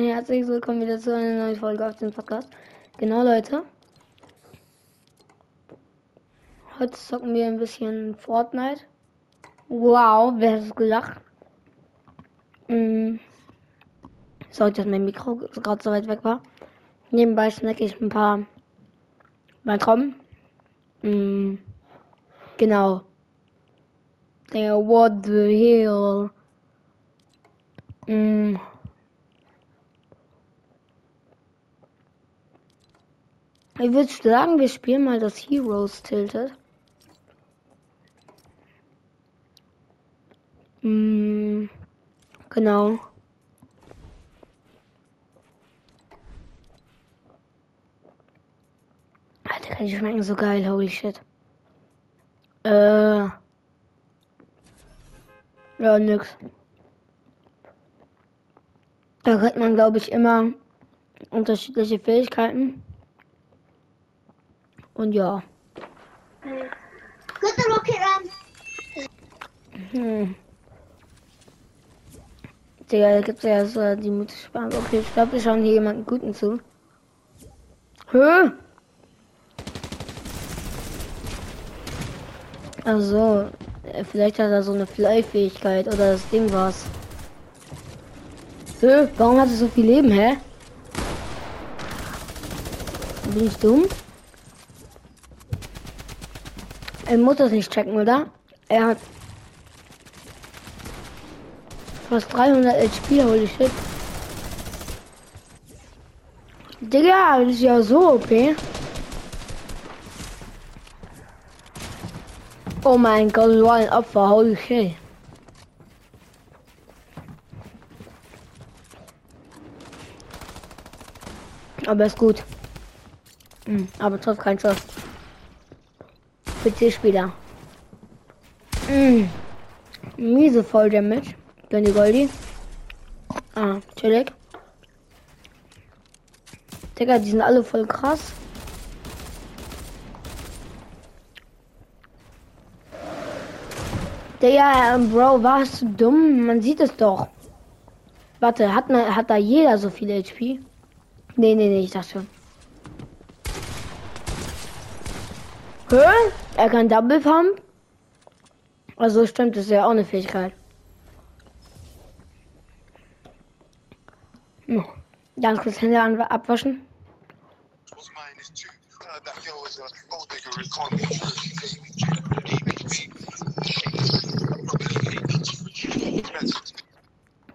ein herzliches Willkommen wieder zu einer neuen Folge auf dem Podcast. Genau, Leute. Heute zocken wir ein bisschen Fortnite. Wow, wer hat es gedacht? Mm. Sorry, dass mein Mikro gerade so weit weg war. Nebenbei snacke ich ein paar Balkon. Mm. Genau. Der What the hell? Mm. Ich würde sagen, wir spielen mal das Heroes Tilted. Mm, genau. Alter, kann die schmecken so geil, holy shit. Äh. Ja, nix. Da kriegt man, glaube ich, immer unterschiedliche Fähigkeiten. Und ja. Good the rocket run. Hm. Digga, da gibt's ja so die Muttersprache. Okay, ich glaube, wir schauen hier jemanden Guten zu. Hä? Also, vielleicht hat er so eine Fly-Fähigkeit oder das Ding war's. Hä? Warum hat er so viel Leben, hä? Bin ich dumm? Er muss das nicht checken, oder? Er hat fast 300 HP, holy shit. Digga, das ist ja so okay. Oh mein Gott, du war ein Opfer, holy shit. Aber ist gut. Hm, aber trotzdem kein Schuss. PC-Spieler. Mm. Miese voll Damage. Dann die Goldi. Ah, chillig. Digga, die sind alle voll krass. Digga, ähm, Bro, warst du dumm? Man sieht es doch. Warte, hat, man, hat da jeder so viel HP? Nee, nee, nee, ich dachte schon. Hä? Er kann Double Pump? Also stimmt, das ist ja auch eine Fähigkeit. Hm. Ganz kurz Hände an, abwaschen.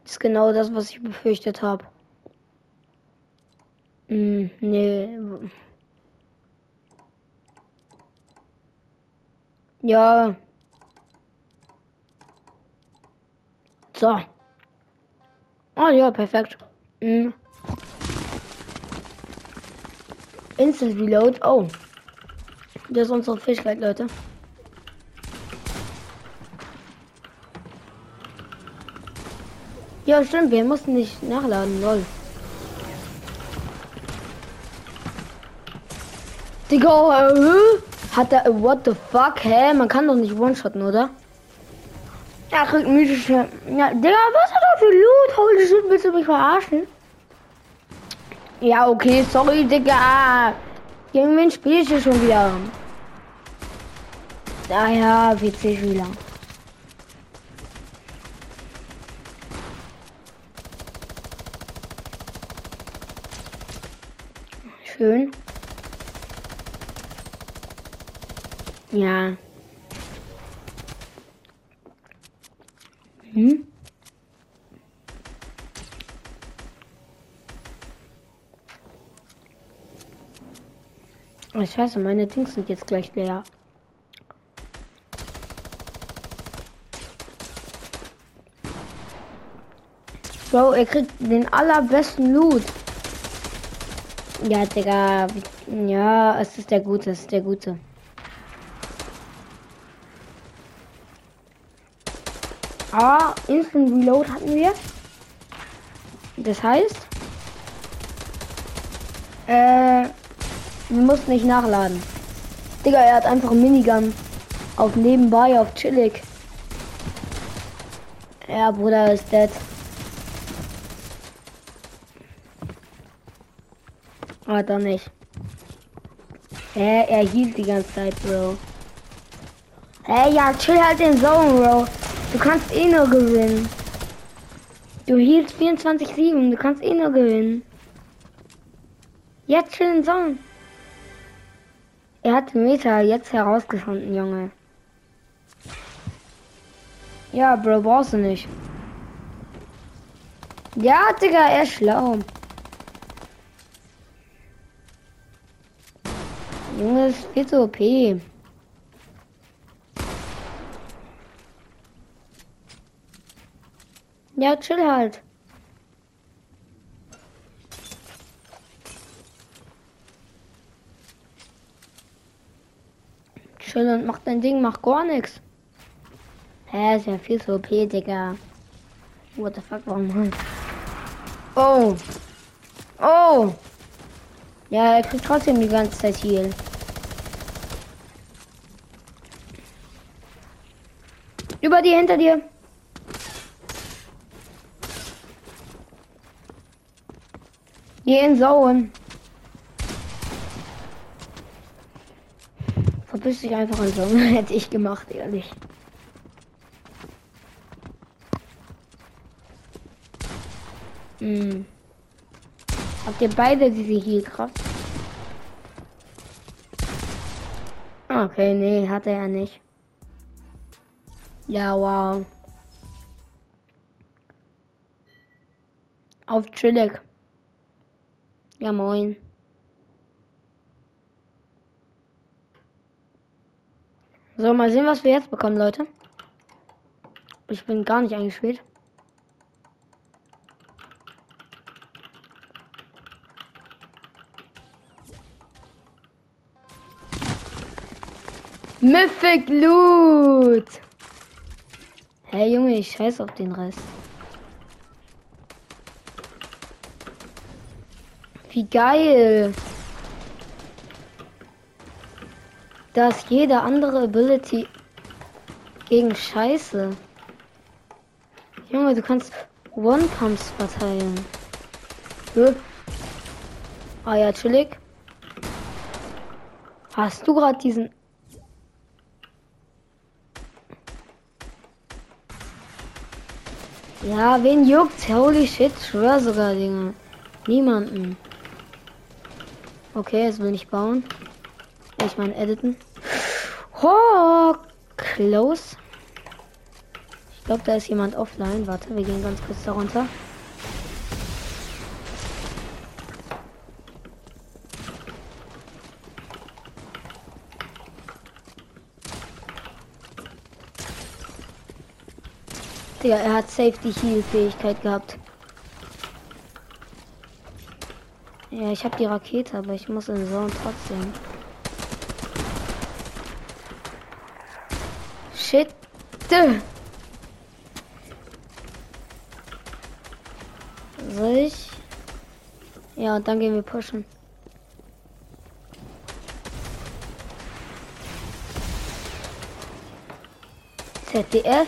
Das ist genau das, was ich befürchtet habe. Hm, nee. Ja. So. Ah ja, perfekt. Hm. Instant Reload. Oh. Das ist unsere Fähigkeit, Leute. Ja, stimmt. Wir mussten nicht nachladen. Lol. Digga, äh, hat er, what the fuck, hä? Man kann doch nicht one-shotten, oder? Ja, kriegt mythische, ja, Digga, was hat er für Loot? Holy shit, willst du mich verarschen? Ja, okay, sorry, Digga. Gegen wen spielst du schon wieder? Ah ja, PC-Spieler. Schön. Ja. Hm? Oh, scheiße, meine Dings sind jetzt gleich leer. Bro, er kriegt den allerbesten Loot. Ja, Digga. Ja, es ist der Gute, es ist der Gute. Ah, Instant Reload hatten wir. Das heißt, äh, wir mussten nicht nachladen. Digga, er hat einfach Minigun auf nebenbei, auf chillig. Ja, Bruder ist dead. Hat er nicht. Hä, er hielt die ganze Zeit, Bro. Hä, ja, chill halt den Zone, Bro. Du kannst eh nur gewinnen. Du hielst 24-7, du kannst eh nur gewinnen. Jetzt den Zone. Er hat Meter jetzt herausgefunden, Junge. Ja, Bro, brauchst du nicht. Ja, Digga, er ist schlau. Junge, ist viel zu OP. Ja, chill halt. Chill und mach dein Ding, mach gar nichts. Hä, ist ja viel zu OP, Digga. What the fuck, warum? Oh. Oh. Ja, er kriegt trotzdem die ganze Zeit Heal. Über dir, hinter dir. Geh in Sauen. Verpiss dich einfach in Sauen. Hätte ich gemacht, ehrlich. Hm. Habt ihr beide diese Healkraft? Okay, nee, hatte er nicht. Ja, wow. Auf chillig. Ja, moin. So, mal sehen, was wir jetzt bekommen, Leute. Ich bin gar nicht eingespielt. Mythic Loot. Hey Junge, ich scheiß auf den Rest. Wie geil. Dass jede andere Ability gegen Scheiße. Junge, du kannst One-Pumps verteilen. Hä? Ah ja, chillig. Hast du gerade diesen Ja, wen juckt? Holy shit, schwör sogar, Dinge. Niemanden. Okay, jetzt will ich bauen. Ich meine editen. Oh, close. Ich glaube, da ist jemand offline. Warte, wir gehen ganz kurz darunter. Digga, er hat Safety Heal Fähigkeit gehabt. Ja, ich habe die Rakete, aber ich muss in Zone trotzdem. Shit. Soll ich? Ja, und dann gehen wir pushen. ZDF.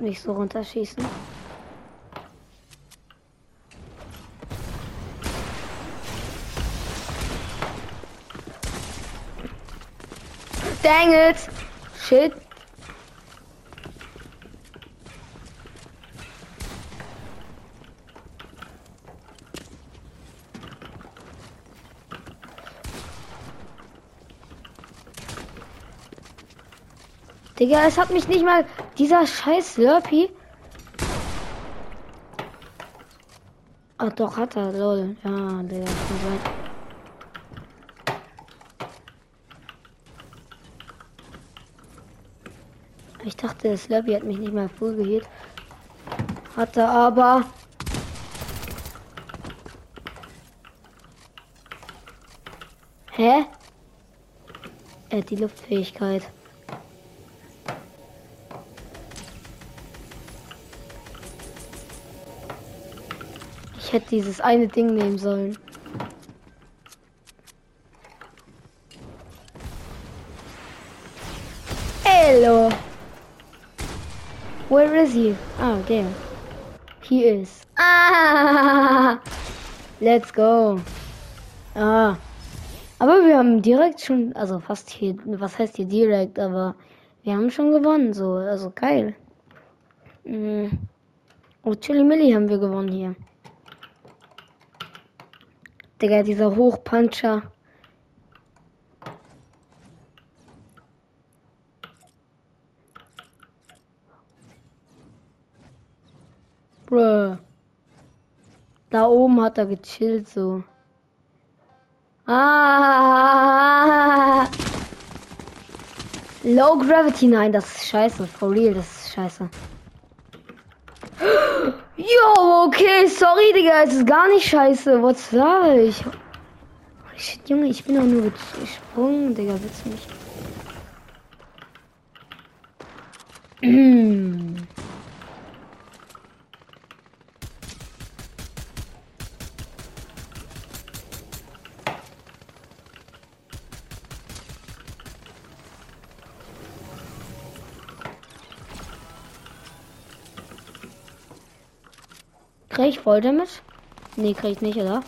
Wird mich so runterschießen. Dang it! Shit. Digga, es hat mich nicht mal dieser scheiß Slurpee. Ach doch, hat er, lol. Ja, Digga, kann sein. Ich dachte, der Slurpee hat mich nicht mal voll gehit. Hat er aber. Hä? Er hat die Luftfähigkeit. Hätte dieses eine Ding nehmen sollen. Hello. Where is he? Oh, there. He is. Ah! Let's go. Ah. Aber wir haben direkt schon, also fast hier, was heißt hier direkt, aber wir haben schon gewonnen, so, also geil. Mhm. Oh, Chili Milli haben wir gewonnen hier. Digga, dieser Hochpuncher. Bruh. Da oben hat er gechillt so. Ah. Low Gravity, nein, das ist scheiße. For real, das ist scheiße. Jo, okay, sorry, Digga, es ist gar nicht scheiße. Was sag ich? Shit, Junge, ich bin doch nur gesprungen, Digga, willst du mich? ich voll damit? Nee, krieg ich nicht, oder?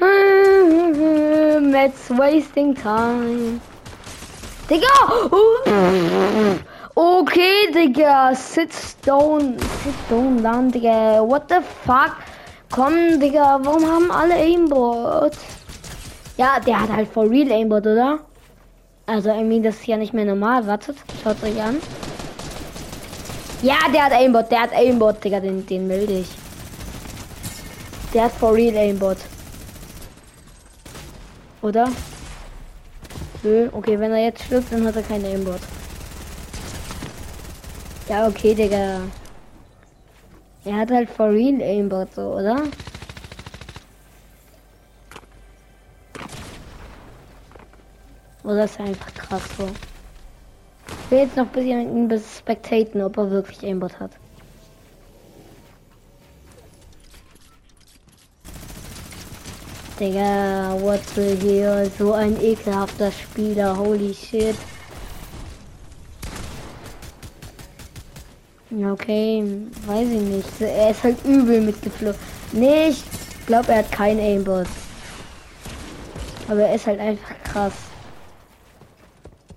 It's wasting time. Digga! Okay, Digga. Sit down. Sit down down, Digga. What the fuck? Komm, Digga. Warum haben alle Aimbot? Ja, der hat halt for real Aimbot, oder? Also, irgendwie, das ist ja nicht mehr normal. Wartet, schaut euch an. Ja, der hat Aimbot, der hat Aimbot, Digga, den, den melde ich. Der hat for real Aimbot. Oder? Nö, okay, wenn er jetzt stirbt, dann hat er keinen Aimbot. Ja, okay, Digga. Er hat halt for real Aimbot, so, oder? Oder ist einfach krass so? Will jetzt noch ein bisschen ihn spectaten, ob er wirklich Aimbot hat. Digga, the hell? So ein ekelhafter Spieler, holy shit. Okay, weiß ich nicht. Er ist halt übel mitgeflogen. Nee, ich glaube, er hat kein Aimbot. Aber er ist halt einfach krass.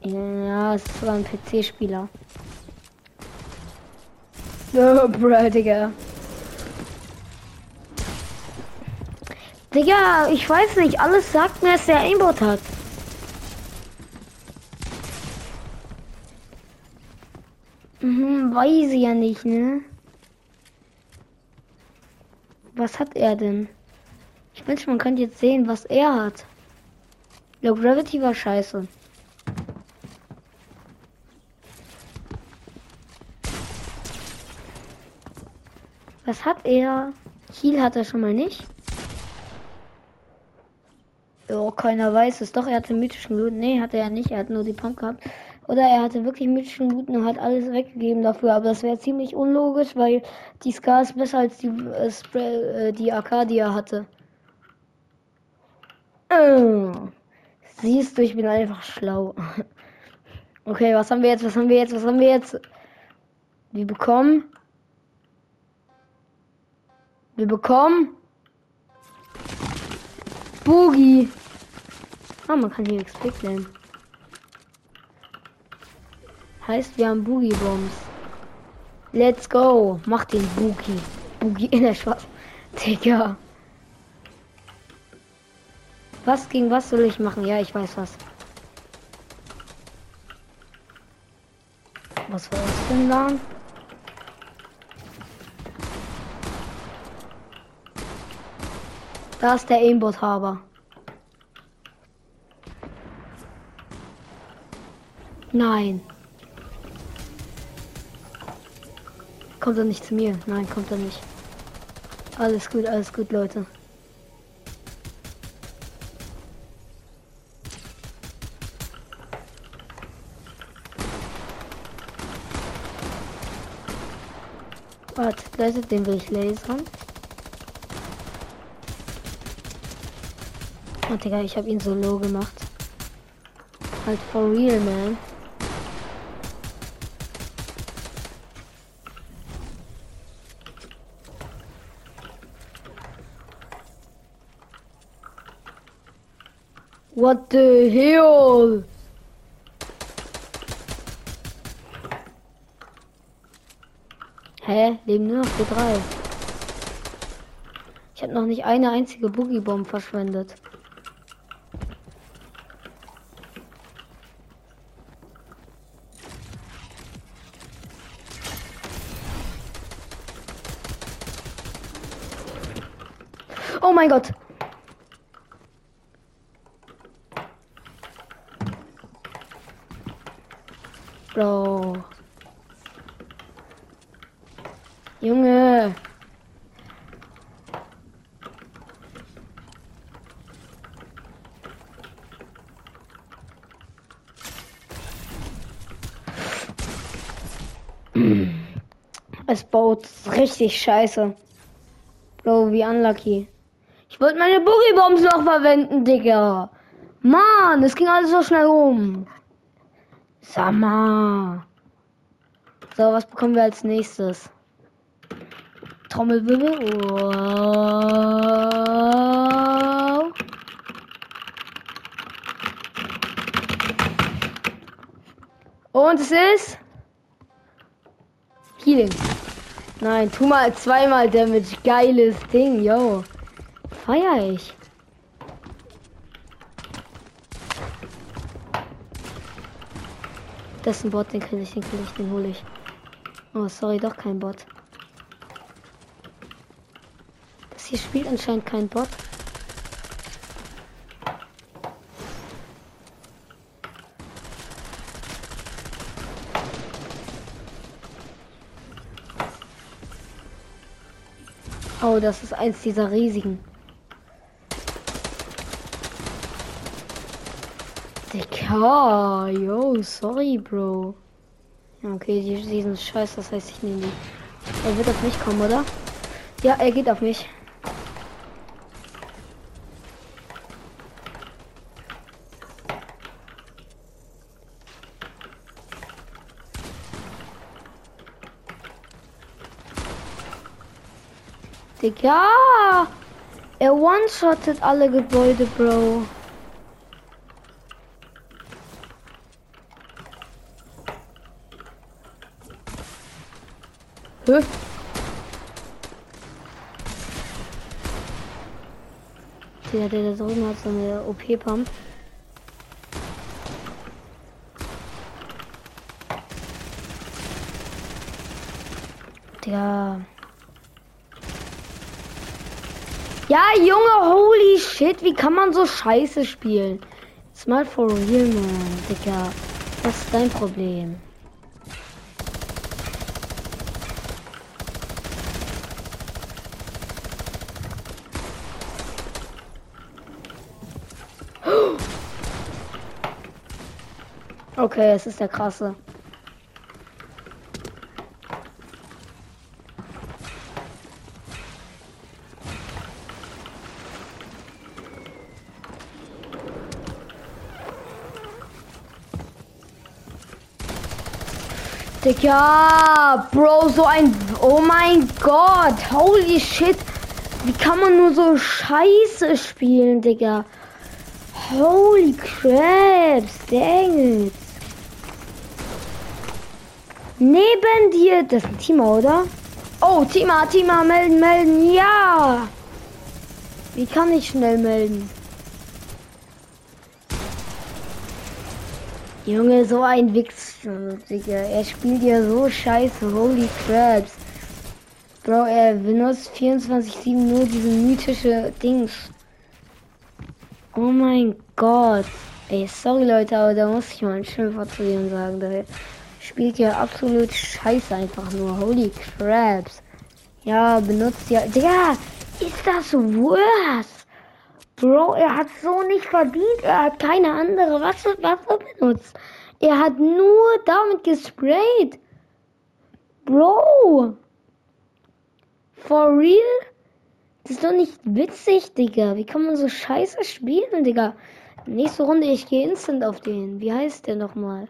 Ja, es war ein PC-Spieler. Oh, bro, Digga. Digga, ich weiß nicht. Alles sagt mir, dass der Aimbot hat. Mhm, weiß ich ja nicht, ne? Was hat er denn? Ich wünsche, man könnte jetzt sehen, was er hat. Low Gravity war scheiße. Was hat er? Heal hat er schon mal nicht. Oh, keiner weiß es. Doch, er hatte mythischen Loot. Nee, hatte er nicht. Er hat nur die Pump gehabt. Oder er hatte wirklich mythischen Loot und hat alles weggegeben dafür. Aber das wäre ziemlich unlogisch, weil die Scar ist besser als die, äh, Spray, äh, die Arcadia hatte. Siehst du, ich bin einfach schlau. Okay, was haben wir jetzt? Was haben wir jetzt? Was haben wir jetzt? Wir bekommen. Wir bekommen. Boogie. Ah, man kann hier XP claimen. Heißt, wir haben Boogie Bombs. Let's go. Mach den Boogie. Boogie in der Schwarz. Digga. Was gegen was soll ich machen? Ja, ich weiß was. Was war das denn da? Da ist der Aimbot-Haber. Nein. Kommt er nicht zu mir? Nein, kommt er nicht. Alles gut, alles gut, Leute. Warte, Leute, den will ich lasern. Oh, Digga, ich habe ihn so low gemacht. Halt for real, man. What the hell? Hä? Leben nur noch wir drei. Ich habe noch nicht eine einzige Boogie-Bomb verschwendet. Oh mein Gott. Bro. Junge. Es baut richtig scheiße. Bro, wie unlucky. Wollte meine Boogie Bombs noch verwenden, Digga. Mann, es ging alles so schnell rum. Sag. So, was bekommen wir als nächstes? Trommelwirbel. Wow. Und es ist Healing. Nein, tu mal zweimal Damage. Geiles Ding, yo. Feier ich. Das ist ein Bot, den kriege ich, den kriege ich, den hole ich. Oh, sorry, doch kein Bot. Das hier spielt anscheinend kein Bot. Oh, das ist eins dieser riesigen. Digga, yo, sorry, Bro. Ja, okay, die, die sind scheiße, das heißt, ich nehme die. Er wird auf mich kommen, oder? Ja, er geht auf mich. Digga! Er one-shottet alle Gebäude, Bro. Hä? Der, der da drüben hat so eine OP-Pump. Der. Ja, Junge, holy shit, wie kann man so scheiße spielen? Jetzt mal for real, man, Digga. Was ist dein Problem? Okay, es ist der krasse. Digga, Bro, so ein... Oh mein Gott, holy shit. Wie kann man nur so scheiße spielen, Digga? Holy craps, dang it. Neben dir, das ist ein Teamer, oder? Oh, Teamer, Teamer, melden, melden, ja. Wie kann ich schnell melden? Junge, so ein Wichser. Er spielt ja so scheiße, holy craps. Bro, er benutzt 24-7 nur diese mythische Dings. Oh mein Gott. Ey, sorry Leute, aber da muss ich mal ein Schimpfwort zu ihm sagen. Da spielt ja absolut scheiße einfach nur. Holy craps. Ja, benutzt ja. Digga, ist das worse? Bro, er hat so nicht verdient. Er hat keine andere Wasser, Wasser benutzt. Er hat nur damit gesprayt. Bro. For real? Das ist doch nicht witzig, Digga. Wie kann man so scheiße spielen, Digga? Nächste Runde, ich gehe instant auf den. Wie heißt der nochmal?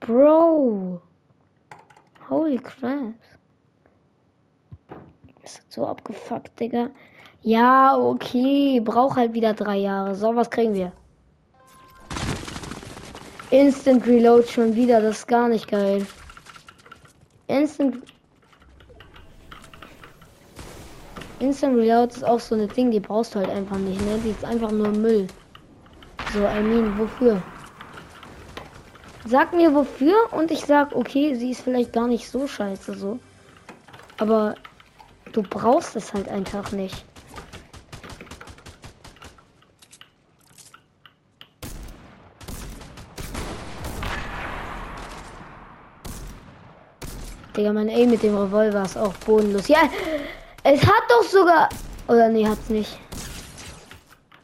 Bro. Holy crap. Ist so abgefuckt, Digga. Ja, okay. Braucht halt wieder drei Jahre. So, was kriegen wir? Instant Reload schon wieder. Das ist gar nicht geil. Instant. Instant Reload ist auch so eine Ding, die brauchst du halt einfach nicht, ne? Die ist einfach nur Müll. So, I mean, wofür? Sag mir wofür und ich sag, okay, sie ist vielleicht gar nicht so scheiße so. Aber du brauchst es halt einfach nicht. Digga, mein Aim mit dem Revolver ist auch bodenlos. Ja, es hat doch sogar... Oder nee, hat's nicht.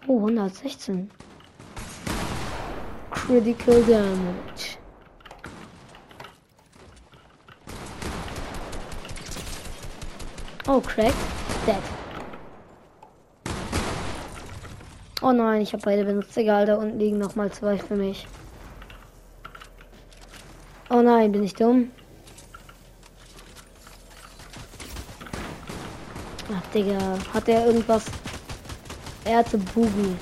Oh, 116. Critical Damage. Oh, Crack. Dead. Oh nein, ich habe beide benutzt. Egal, da unten liegen noch mal zwei für mich. Oh nein, bin ich dumm? Ach, Digga. Hat er irgendwas? Er hatte Boogie.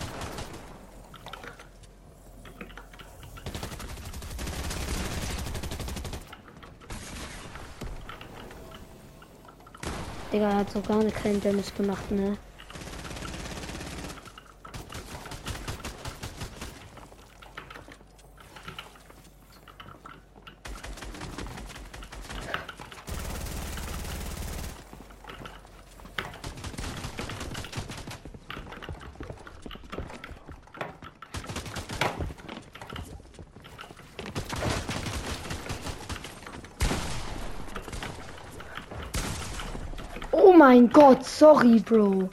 Digga, er hat so gar nicht keinen Damage gemacht, ne? Oh mein Gott, sorry, Bro.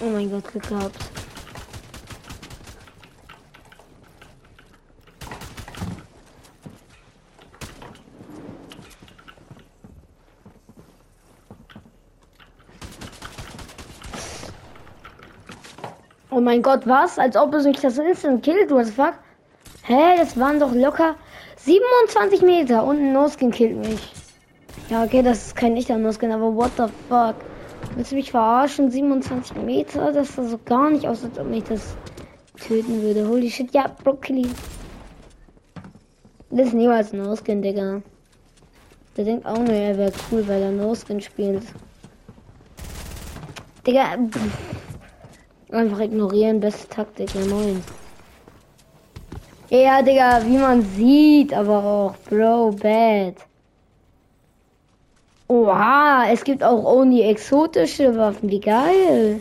Oh mein Gott, geklappt. Oh mein Gott, was? Als ob es mich das Instant killt, what the fuck? Hä, das waren doch locker 27 Meter und ein No-Skin killt mich. Ja, okay, das ist kein echter No-Skin, aber what the fuck? Willst du mich verarschen? 27 Meter? Das sah so gar nicht aus, als ob mich das töten würde. Holy shit, ja, Broccoli. Das ist niemals ein No-Skin, Digga. Der denkt auch nur, er wäre cool, weil er No-Skin spielt. Digga, pff. Einfach ignorieren, beste Taktik, ja moin. Ja, Digga, wie man sieht, aber auch, Bro, bad. Oha, es gibt auch only exotische Waffen, wie geil.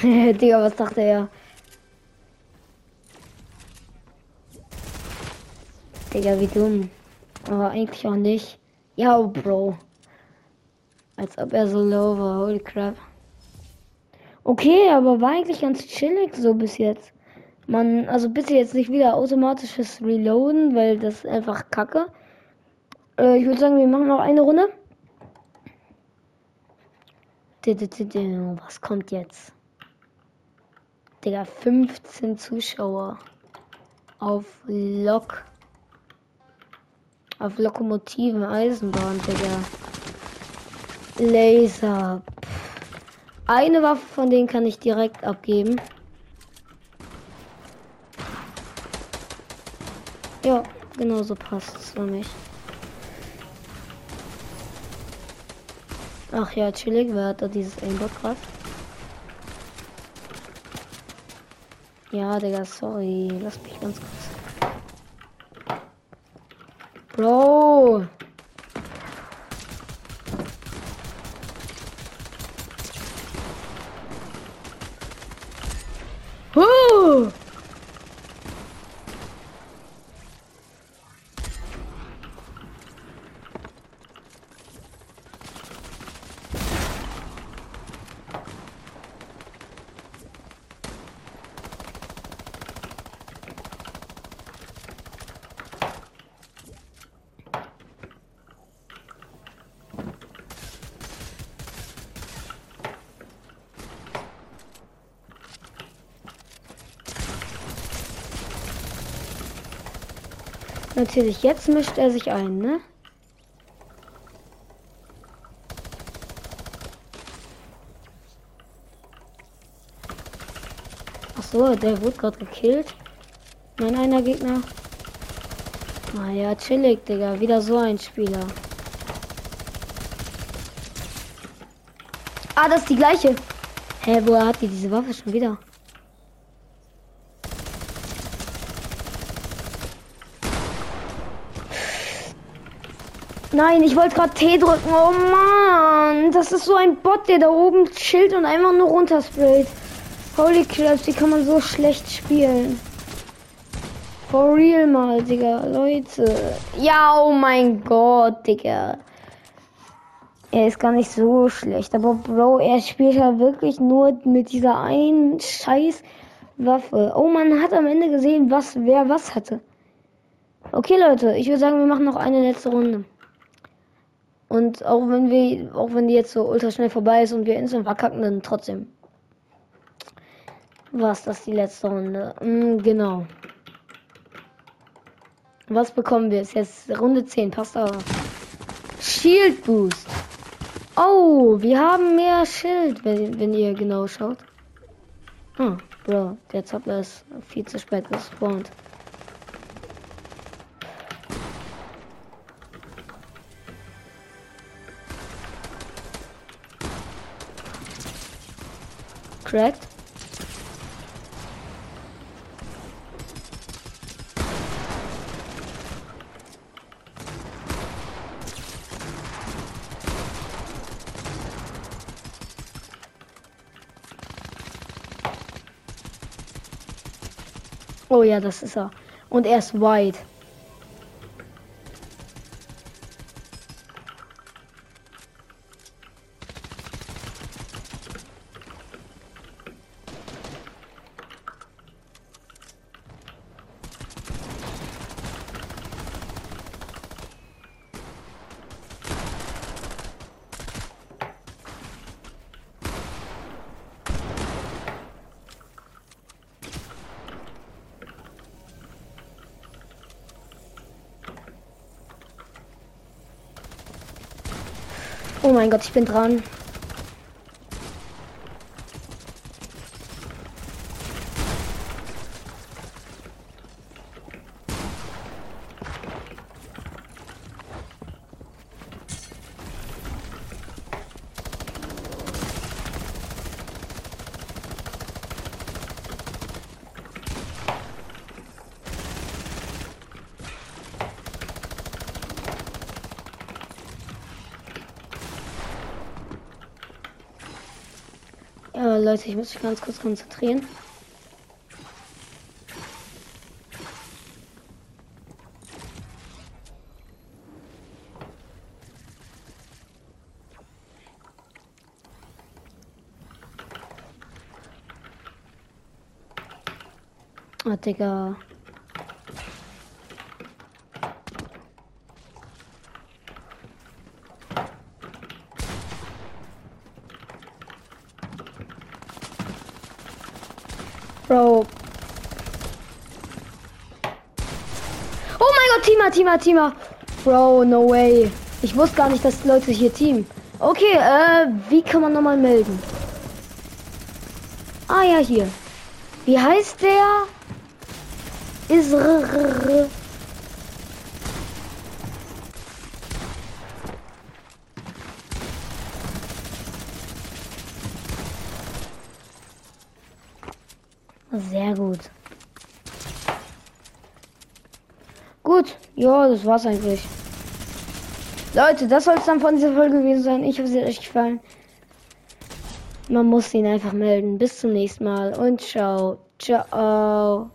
Digga, was dachte er? Digga, wie dumm. Aber eigentlich auch nicht. Ja, Bro. Als ob er so low war. Holy crap. Okay, aber war eigentlich ganz chillig so bis jetzt. Man, also bitte jetzt nicht wieder automatisches Reloaden, weil das einfach kacke. Äh, ich würde sagen, wir machen noch eine Runde. Was kommt jetzt? Digga, 15 Zuschauer. Auf Lok. Auf Lokomotiven Eisenbahn, Digga. Laser. Eine Waffe von denen kann ich direkt abgeben. Ja, genau so passt es für mich. Ach ja, chillig, wer hat da dieses Aimbot gerade? Ja, Digga, sorry. Lass mich ganz kurz. Bro, Natürlich, jetzt mischt er sich ein, ne? Ach so, der wurde gerade gekillt. Mein einer Gegner. Naja, chillig, Digga. Wieder so ein Spieler. Ah, das ist die gleiche. Hä, woher hat die diese Waffe schon wieder? Nein, ich wollte gerade T drücken. Oh Mann, das ist so ein Bot, der da oben chillt und einfach nur runtersprayt. Holy crap, wie kann man so schlecht spielen? For real mal, Digga, Leute. Ja, oh mein Gott, Digga. Er ist gar nicht so schlecht, aber Bro, er spielt ja wirklich nur mit dieser einen scheiß Waffe. Oh, man hat am Ende gesehen, was wer was hatte. Okay, Leute, ich würde sagen, wir machen noch eine letzte Runde. Und auch wenn wir, auch wenn die jetzt so ultra schnell vorbei ist und wir instant verkacken, dann trotzdem. Was das die letzte Runde? Mm, genau. Was bekommen wir? Ist jetzt Runde 10, passt aber. Shield Boost. Oh, wir haben mehr Schild, wenn, wenn ihr genau schaut. Ah, Bro, der Zoppler ist viel zu spät gespawnt. Cracked. Oh ja, das ist er. Und er ist white. Oh mein Gott, ich bin dran. Ja, Leute, ich muss mich ganz kurz konzentrieren. Ah, Digga. Bro. Oh mein Gott, Teamer, Teamer, Teamer. Bro, no way. Ich wusste gar nicht, dass Leute hier team. Okay, äh, wie kann man nochmal melden? Ah ja, hier. Wie heißt der? Ist Sehr gut. Gut, ja, das war's eigentlich. Leute, das soll es dann von dieser Folge gewesen sein. Ich hoffe, es hat euch gefallen. Man muss ihn einfach melden. Bis zum nächsten Mal und ciao. Ciao.